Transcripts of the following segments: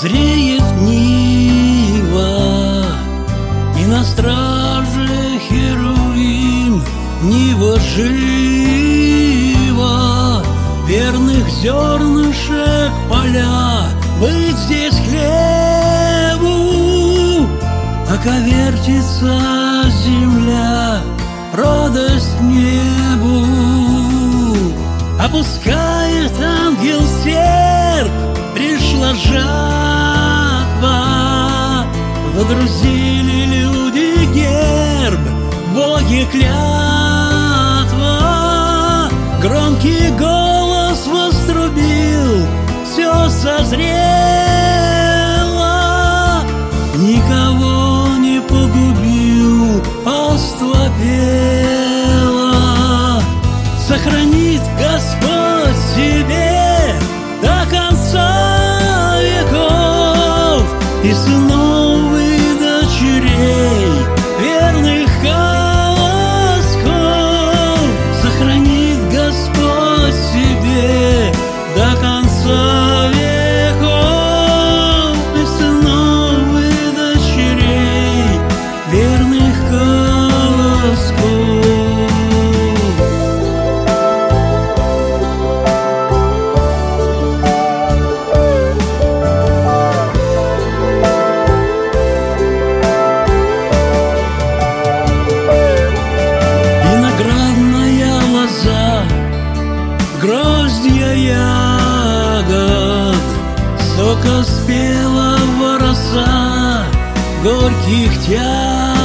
Зреет Нива И на страже Херувим Нива жива. Верных зернышек поля Быть здесь хлебу Пока вертится земля Радость небу. Опускает ангел серп Пришла жатва Водрузили люди герб Боги клятва. Громкий голос вострубил Все созрело Сока спелого роса, горьких тягот,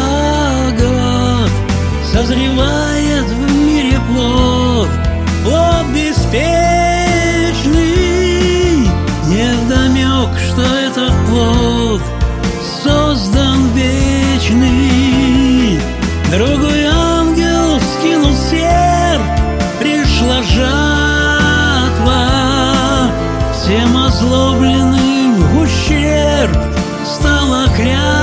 Созревает в мире плод, плод беспечный, Невдомек, что этот плод создан вечный. Ущерб стала клятва.